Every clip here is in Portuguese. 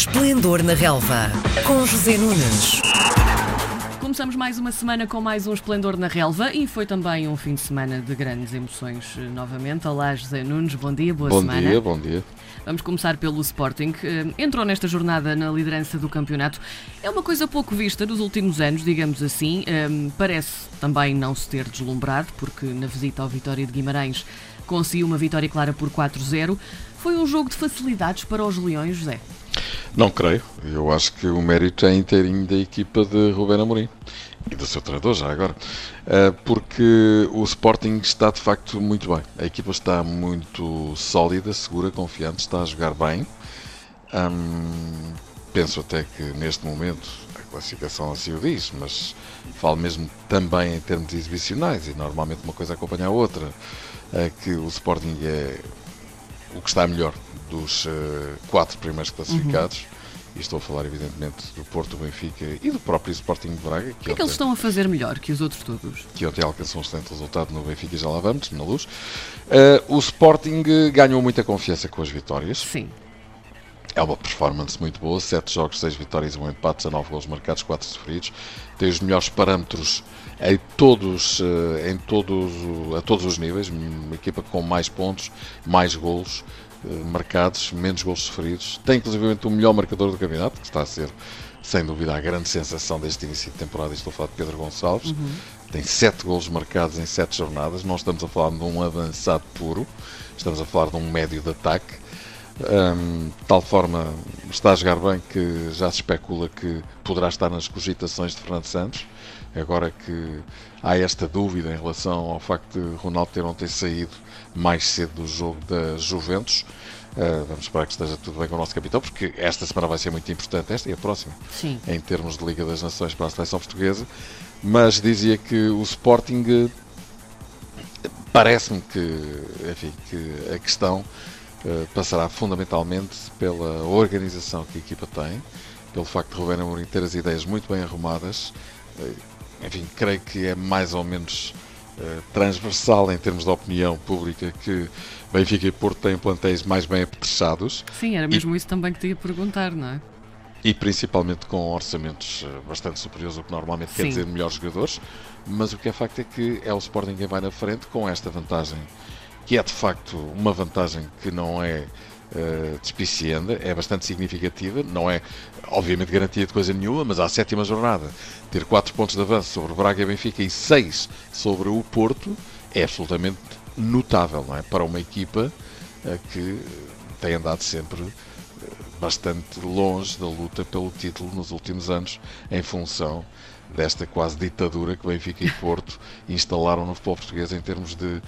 Esplendor na Relva, com José Nunes. Começamos mais uma semana com mais um Esplendor na Relva e foi também um fim de semana de grandes emoções eh, novamente. Olá, José Nunes, bom dia, boa bom semana. Bom dia, bom dia. Vamos começar pelo Sporting. Eh, entrou nesta jornada na liderança do campeonato. É uma coisa pouco vista nos últimos anos, digamos assim. Eh, parece também não se ter deslumbrado, porque na visita ao Vitória de Guimarães conseguiu uma vitória clara por 4-0. Foi um jogo de facilidades para os Leões, José? Não creio. Eu acho que o mérito é inteirinho da equipa de Rubén Amorim e do seu treinador já agora, eh, porque o Sporting está de facto muito bem. A equipa está muito sólida, segura, confiante, está a jogar bem. Hum, penso até que neste momento a classificação assim o diz, mas falo mesmo também em termos exibicionais e normalmente uma coisa acompanha a outra, é que o Sporting é o que está melhor dos uh, quatro primeiros classificados. Uhum. E estou a falar, evidentemente, do Porto, do Benfica e do próprio Sporting de Braga. Que o que é que eles estão a fazer melhor que os outros todos? Que ontem alcançou um excelente resultado no Benfica, já lá vamos, na luz. Uh, o Sporting ganhou muita confiança com as vitórias. Sim. É uma performance muito boa, 7 jogos, 6 vitórias, 1 um empate, 19 gols marcados, 4 sofridos. Tem os melhores parâmetros em todos, em todos, a todos os níveis. Uma equipa com mais pontos, mais golos marcados, menos gols sofridos. Tem inclusive o melhor marcador do campeonato, que está a ser, sem dúvida, a grande sensação deste início de temporada. Estou a falar de Pedro Gonçalves. Uhum. Tem 7 golos marcados em 7 jornadas. Não estamos a falar de um avançado puro, estamos a falar de um médio de ataque um, de tal forma está a jogar bem que já se especula que poderá estar nas cogitações de Fernando Santos. Agora que há esta dúvida em relação ao facto de Ronaldo ter ontem saído mais cedo do jogo da Juventus. Uh, vamos esperar que esteja tudo bem com o nosso capitão, porque esta semana vai ser muito importante, esta e a próxima, Sim. em termos de Liga das Nações para a seleção portuguesa. Mas dizia que o Sporting parece-me que, enfim, que a questão eh, passará fundamentalmente pela organização que a equipa tem, pelo facto de Rubén Amorim ter as ideias muito bem arrumadas. Uh, enfim, creio que é mais ou menos uh, transversal em termos de opinião pública que Benfica e Porto têm plantéis mais bem apetrechados. Sim, era mesmo e... isso também que te ia perguntar, não é? E principalmente com orçamentos bastante superiores, o que normalmente Sim. quer dizer melhores jogadores. Mas o que é facto é que é o Sporting quem vai na frente com esta vantagem que é de facto uma vantagem que não é uh, despicienda, é bastante significativa, não é obviamente garantia de coisa nenhuma, mas à sétima jornada ter 4 pontos de avanço sobre o Braga e Benfica e 6 sobre o Porto é absolutamente notável não é? para uma equipa uh, que tem andado sempre uh, bastante longe da luta pelo título nos últimos anos em função desta quase ditadura que Benfica e Porto instalaram no futebol português em termos de uh,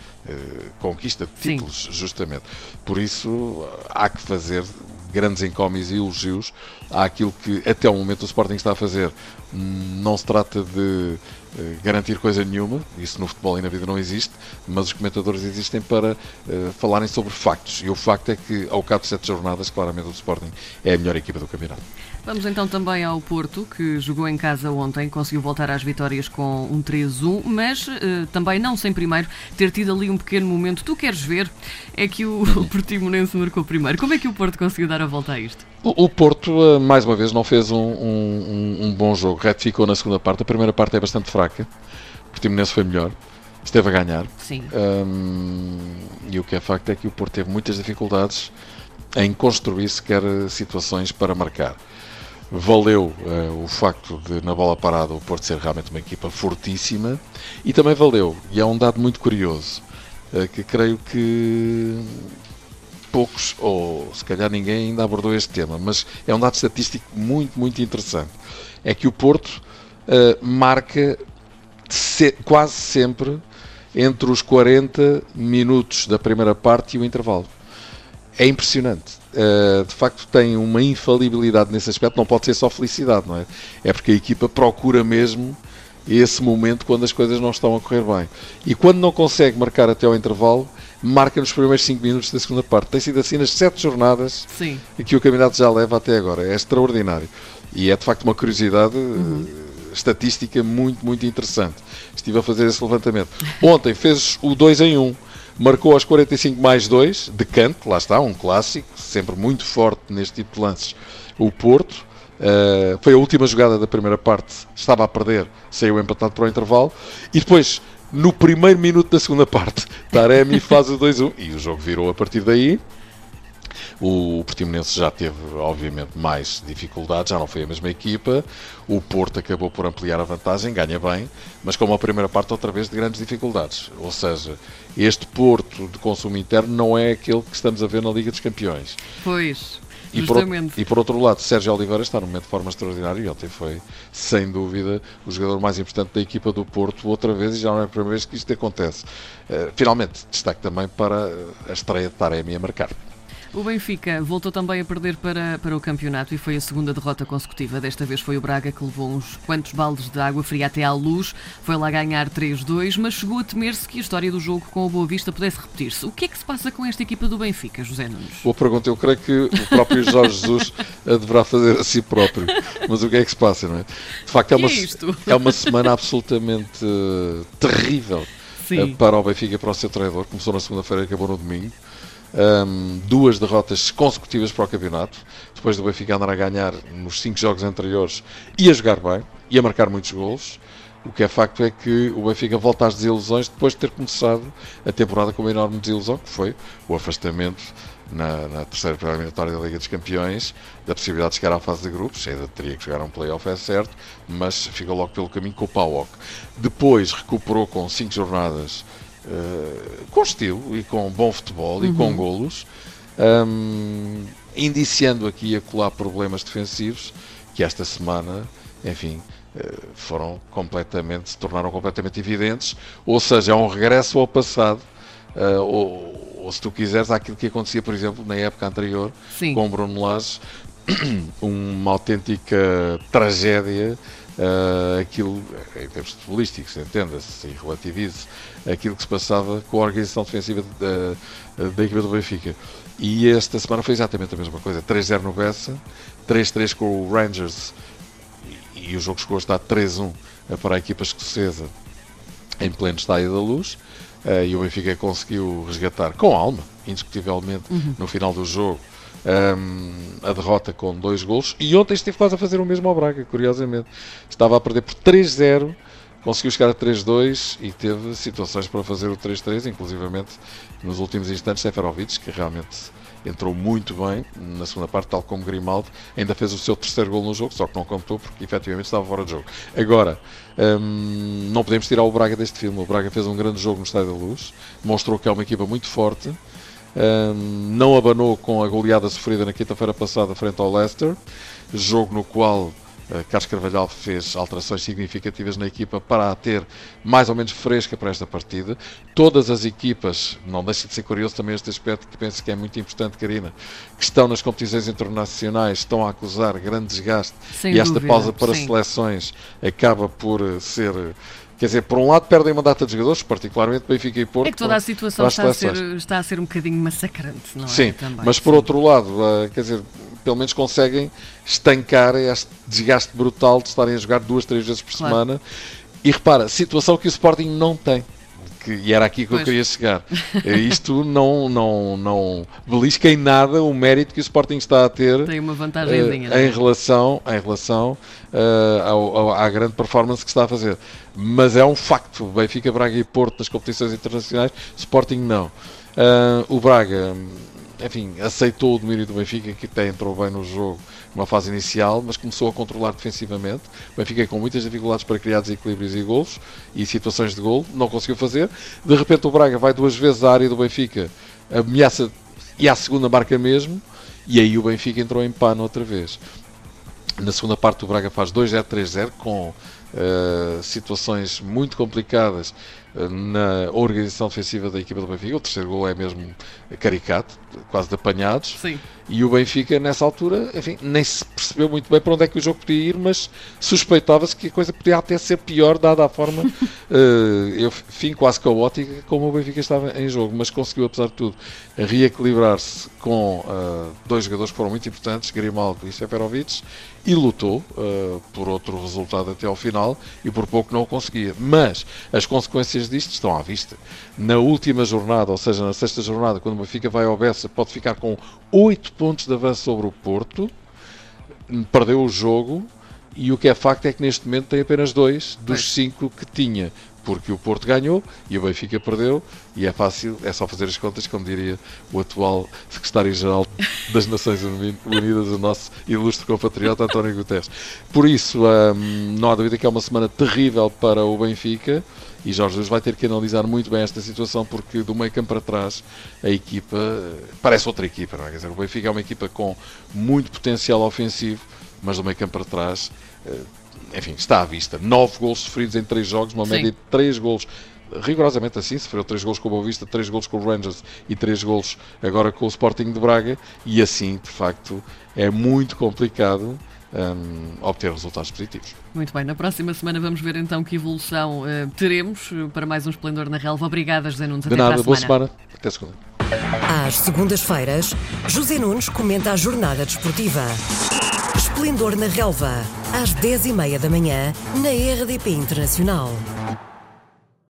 conquista de títulos, Sim. justamente. Por isso há que fazer grandes encómios e elogios àquilo que até o momento o Sporting está a fazer. Não se trata de garantir coisa nenhuma, isso no futebol e na vida não existe, mas os comentadores existem para uh, falarem sobre factos. E o facto é que, ao cabo de sete jornadas, claramente o Sporting é a melhor equipa do campeonato. Vamos então também ao Porto, que jogou em casa ontem, conseguiu voltar às vitórias com um 3-1, mas uh, também não sem primeiro ter tido ali um pequeno momento. Tu queres ver? É que o, o Portimonense marcou primeiro. Como é que o Porto conseguiu dar a volta a isto? O, o Porto, uh, mais uma vez, não fez um, um, um, bom jogo. Retificou na segunda parte. A primeira parte é bastante fraca. O Portimonense foi melhor. Esteve a ganhar. Sim. Um, e o que é facto é que o Porto teve muitas dificuldades em construir sequer situações para marcar valeu uh, o facto de, na bola parada, o Porto ser realmente uma equipa fortíssima e também valeu, e é um dado muito curioso, uh, que creio que poucos, ou se calhar ninguém ainda abordou este tema, mas é um dado estatístico muito, muito interessante. É que o Porto uh, marca se, quase sempre entre os 40 minutos da primeira parte e o intervalo. É impressionante uh, de facto tem uma infalibilidade nesse aspecto, não pode ser só felicidade, não é? É porque a equipa procura mesmo esse momento quando as coisas não estão a correr bem. E quando não consegue marcar até ao intervalo, marca nos primeiros 5 minutos da segunda parte. Tem sido assim nas 7 jornadas Sim. que o campeonato já leva até agora. É extraordinário. E é de facto uma curiosidade uhum. Estatística muito, muito interessante. Estive a fazer esse levantamento. Ontem fez o 2 em 1. Um marcou aos 45 mais 2, de canto, lá está, um clássico, sempre muito forte neste tipo de lances. o Porto. Uh, foi a última jogada da primeira parte, estava a perder, saiu empatado para o intervalo. E depois, no primeiro minuto da segunda parte, Taremi faz o 2-1 e o jogo virou a partir daí. O Portimonense já teve, obviamente, mais dificuldades, já não foi a mesma equipa. O Porto acabou por ampliar a vantagem, ganha bem, mas com uma primeira parte outra vez de grandes dificuldades. Ou seja, este Porto de consumo interno não é aquele que estamos a ver na Liga dos Campeões. Pois. E por, e por, outro lado, Sérgio Oliveira está num momento de forma extraordinária e ontem foi, sem dúvida, o jogador mais importante da equipa do Porto, outra vez, e já não é a primeira vez que isto acontece. Uh, finalmente, destaque também para a estreia de Taremi a marcar. O Benfica voltou também a perder para, para o campeonato e foi a segunda derrota consecutiva. Desta vez foi o Braga que levou uns quantos baldes de água fria até à luz. Foi lá ganhar 3-2, mas chegou a temer-se que a história do jogo com o Boa Vista pudesse repetir-se. O que é que se passa com esta equipa do Benfica, José Nunes? Boa pergunta. Eu creio que o próprio Jorge Jesus a deverá fazer a si próprio. Mas o que é que se passa, não é? De facto, é uma, é, é uma semana absolutamente uh, terrível uh, para o Benfica e para o seu treinador. Começou na segunda-feira e acabou no domingo um, duas derrotas consecutivas para o campeonato, depois do Benfica andar a ganhar nos cinco jogos anteriores e a jogar bem, e a marcar muitos golos. O que é facto é que o Benfica volta às desilusões depois de ter começado a temporada com uma enorme desilusão, que foi o afastamento na, na terceira eliminatória da Liga dos Campeões, da possibilidade de chegar à fase de grupos, ainda teria que jogar um playoff, é certo, mas ficou logo pelo caminho com o PAOK. Depois recuperou com cinco jornadas uh, com estilo e com bom futebol uhum. e com uhum. golos, um, indiciando aqui a colar problemas defensivos que esta semana, enfim, uh, foram completamente, se tornaram completamente evidentes, ou seja, é um regresso ao passado, uh, ou, ou, se tu quiseres, àquilo que acontecia, por exemplo, na época anterior, Sim. com Bruno Lage, uma autêntica tragédia uh, aquilo, em termos futebolísticos, entenda-se e relativize aquilo que se passava com a organização defensiva da, da equipa do Benfica. E esta semana foi exatamente a mesma coisa: 3-0 no Bessa, 3-3 com o Rangers e, e o jogo chegou a estar 3-1 para a equipa escocesa em pleno estádio da luz. Uh, e o Benfica conseguiu resgatar com alma, indiscutivelmente, uhum. no final do jogo, um, a derrota com dois golos. E ontem esteve quase a fazer o mesmo ao Braga, curiosamente. Estava a perder por 3-0, conseguiu chegar a 3-2 e teve situações para fazer o 3-3, inclusivamente nos últimos instantes, Seferovic, que realmente entrou muito bem na segunda parte, tal como Grimaldo, ainda fez o seu terceiro gol no jogo, só que não contou porque efetivamente estava fora de jogo. Agora, hum, não podemos tirar o Braga deste filme. O Braga fez um grande jogo no Estádio da Luz, mostrou que é uma equipa muito forte não abanou com a goleada sofrida na quinta-feira passada frente ao Leicester, jogo no qual uh, Carlos Carvalhal fez alterações significativas na equipa para a ter mais ou menos fresca para esta partida. Todas as equipas, não deixa de ser curioso também este aspecto que penso que é muito importante, Karina, que estão nas competições internacionais, estão a acusar grande desgaste Sem e esta dúvida, pausa para sim. seleções acaba por eh, ser Quer dizer, por um lado perdem uma data de jogadores, particularmente Benfica e Porto. É que toda a situação está a, ser, está a ser um bocadinho massacrante, não é? Sim, Também, mas por sim. outro lado, uh, quer dizer, pelo menos conseguem estancar este desgaste brutal de estarem a jogar duas, três vezes por claro. semana. E repara, situação que o Sporting não tem que, e era aqui que pois. eu queria chegar. É, isto não, não, não belisca em nada o mérito que o Sporting está a ter Tem uma uh, em relação, em relação uh, ao, ao, à grande performance que está a fazer. Mas é um facto: Benfica, Braga e Porto nas competições internacionais, Sporting não. Uh, o Braga enfim, aceitou o domínio do Benfica, que até entrou bem no jogo numa fase inicial, mas começou a controlar defensivamente. O Benfica com muitas dificuldades para criar desequilíbrios e gols e situações de gol, não conseguiu fazer. De repente o Braga vai duas vezes à área do Benfica, ameaça e à segunda marca mesmo, e aí o Benfica entrou em pano outra vez. Na segunda parte o Braga faz 2-0, 3-0 com uh, situações muito complicadas na organização defensiva da equipa do Benfica. O terceiro gol é mesmo caricato, quase de apanhados. Sim. E o Benfica, nessa altura, enfim, nem se percebeu muito bem para onde é que o jogo podia ir, mas suspeitava-se que a coisa podia até ser pior, dada a forma, uh, enfim, quase caótica, como o Benfica estava em jogo. Mas conseguiu, apesar de tudo, reequilibrar-se com uh, dois jogadores que foram muito importantes, Grimaldo e Seferovic, e lutou uh, por outro resultado até ao final e por pouco não o conseguia. Mas as consequências disto estão à vista. Na última jornada, ou seja, na sexta jornada, quando o Benfica vai ao Bessa, pode ficar com 8 pontos de avanço sobre o Porto. perdeu o jogo e o que é facto é que neste momento tem apenas dois dos cinco que tinha porque o Porto ganhou e o Benfica perdeu, e é fácil, é só fazer as contas, como diria o atual secretário-geral das Nações Unidas, o nosso ilustre compatriota António Guterres. Por isso, hum, não há dúvida que é uma semana terrível para o Benfica. E Jorge Jesus vai ter que analisar muito bem esta situação, porque do meio campo para trás a equipa parece outra equipa. Não é? Quer dizer, o Benfica é uma equipa com muito potencial ofensivo, mas do meio campo para trás eh, enfim, está à vista. Nove gols sofridos em três jogos, uma Sim. média de três gols rigorosamente assim, sofreu três gols com o Boa Vista, três gols com o Rangers e três gols agora com o Sporting de Braga e assim, de facto, é muito complicado um, obter resultados positivos. Muito bem, na próxima semana vamos ver então que evolução uh, teremos para mais um Esplendor na Relva. Obrigada, José Nunes. Até de nada, boa semana. Até segunda. Às segundas-feiras, José Nunes comenta a jornada desportiva. Esplendor na Relva, às 10h30 da manhã, na RDP Internacional.